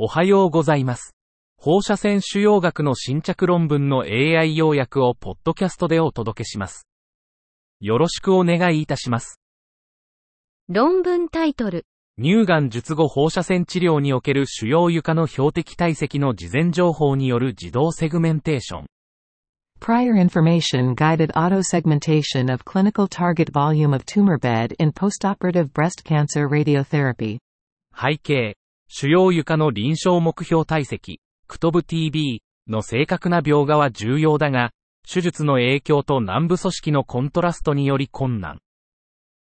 おはようございます。放射線腫瘍学の新着論文の AI 要約をポッドキャストでお届けします。よろしくお願いいたします。論文タイトル。乳がん術後放射線治療における腫瘍床の標的体積の事前情報による自動セグメンテーション。Prior information guided auto segmentation of clinical target volume of tumor bed in postoperative breast cancer radiotherapy. 背景、腫瘍床の臨床目標体積、クトブ TB の正確な描画は重要だが、手術の影響と軟部組織のコントラストにより困難。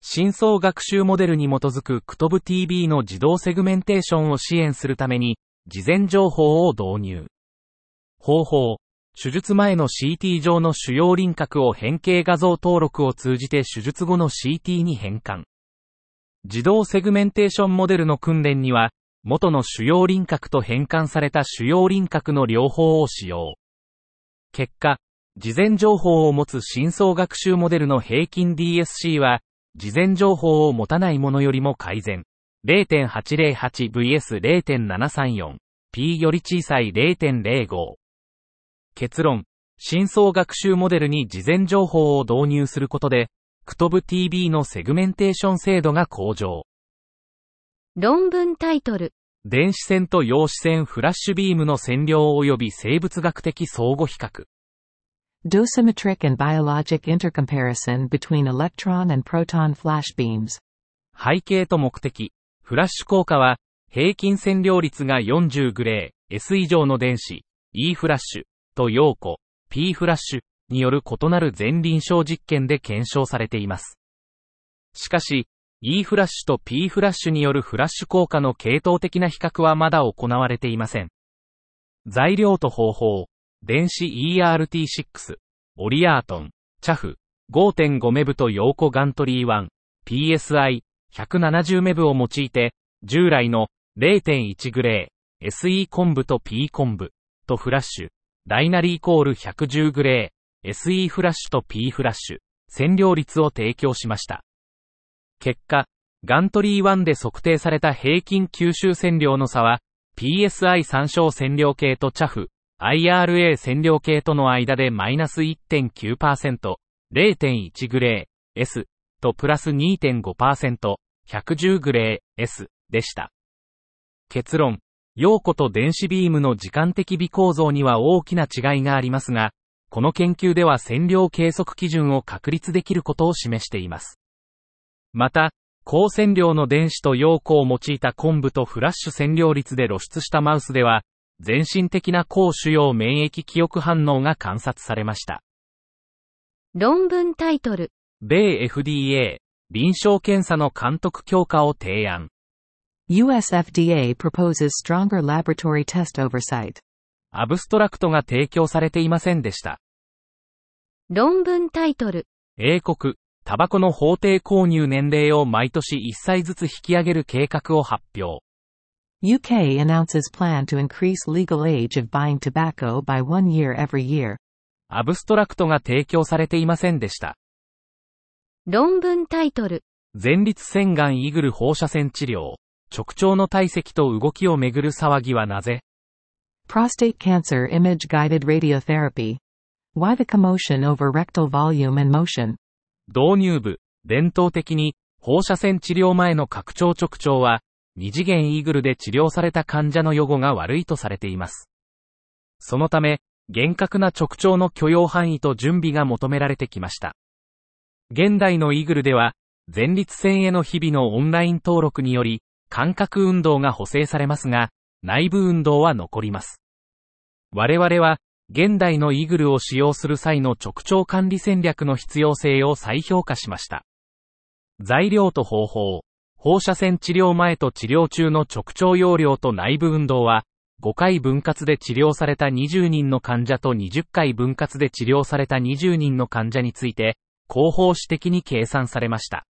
深層学習モデルに基づくクトブ TB の自動セグメンテーションを支援するために、事前情報を導入。方法、手術前の CT 上の腫瘍輪郭を変形画像登録を通じて手術後の CT に変換。自動セグメンテーションモデルの訓練には、元の腫瘍輪郭と変換された腫瘍輪郭の両方を使用。結果、事前情報を持つ深層学習モデルの平均 DSC は、事前情報を持たないものよりも改善。0.808vs0.734。P より小さい0.05。結論。深層学習モデルに事前情報を導入することで、クトブ TB のセグメンテーション精度が向上。論文タイトル。電子線と陽子線フラッシュビームの線量及び生物学的相互比較。Dosimetric and biologic intercomparison between electron and proton flash beams. 背景と目的。フラッシュ効果は、平均線量率が40グレー、S 以上の電子、E フラッシュと陽子、P フラッシュによる異なる全臨床実験で検証されています。しかし、E フラッシュと P フラッシュによるフラッシュ効果の系統的な比較はまだ行われていません。材料と方法、電子 ERT6、オリアートン、チャフ、5.5メブと陽子ガントリー1、PSI、170メブを用いて、従来の0.1グレー、SE 昆布と P 昆布とフラッシュ、ダイナリーコール110グレー、SE フラッシュと P フラッシュ、線量率を提供しました。結果、ガントリー1で測定された平均吸収線量の差は、PSI 参照線量計とチャフ、IRA 線量計との間でマイナス1.9%、0.1グレー、S とプラス2.5%、110グレー、S でした。結論、陽子と電子ビームの時間的微構造には大きな違いがありますが、この研究では線量計測基準を確立できることを示しています。また、高線量の電子と陽子を用いた昆布とフラッシュ線量率で露出したマウスでは、全身的な高腫瘍免疫記憶反応が観察されました。論文タイトル。米 FDA、臨床検査の監督強化を提案。US FDA proposes stronger laboratory test oversight. アブストラクトが提供されていませんでした。論文タイトル。英国、タバコの法定購入年齢を毎年1歳ずつ引き上げる計画を発表。UK announces plan to increase legal age of buying tobacco by one year every year. アブストラクトが提供されていませんでした。論文タイトル。前立腺がんイグル放射線治療。直腸の体積と動きをめぐる騒ぎはなぜ Prostate cancer image guided radiotherapy. Why the commotion over rectal volume and motion? 導入部、伝統的に放射線治療前の拡張直腸は、二次元イーグルで治療された患者の予後が悪いとされています。そのため、厳格な直腸の許容範囲と準備が求められてきました。現代のイーグルでは、前立腺への日々のオンライン登録により、感覚運動が補正されますが、内部運動は残ります。我々は、現代のイーグルを使用する際の直腸管理戦略の必要性を再評価しました。材料と方法、放射線治療前と治療中の直腸容量と内部運動は、5回分割で治療された20人の患者と20回分割で治療された20人の患者について、広報指的に計算されました。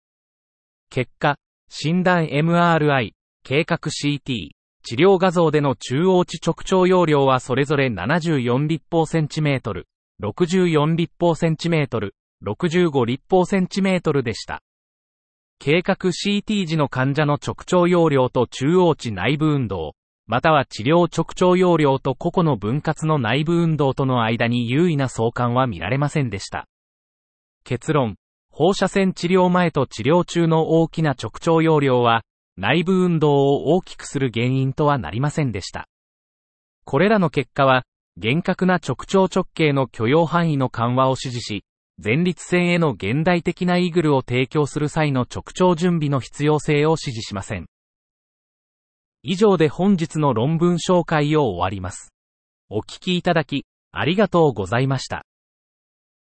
結果、診断 MRI、計画 CT、治療画像での中央値直腸容量はそれぞれ74立方センチメートル、64立方センチメートル、65立方センチメートルでした。計画 CT 時の患者の直腸容量と中央値内部運動、または治療直腸容量と個々の分割の内部運動との間に優位な相関は見られませんでした。結論、放射線治療前と治療中の大きな直腸容量は、内部運動を大きくする原因とはなりませんでした。これらの結果は、厳格な直腸直径の許容範囲の緩和を指示し、前立腺への現代的なイーグルを提供する際の直腸準備の必要性を指示しません。以上で本日の論文紹介を終わります。お聞きいただき、ありがとうございました。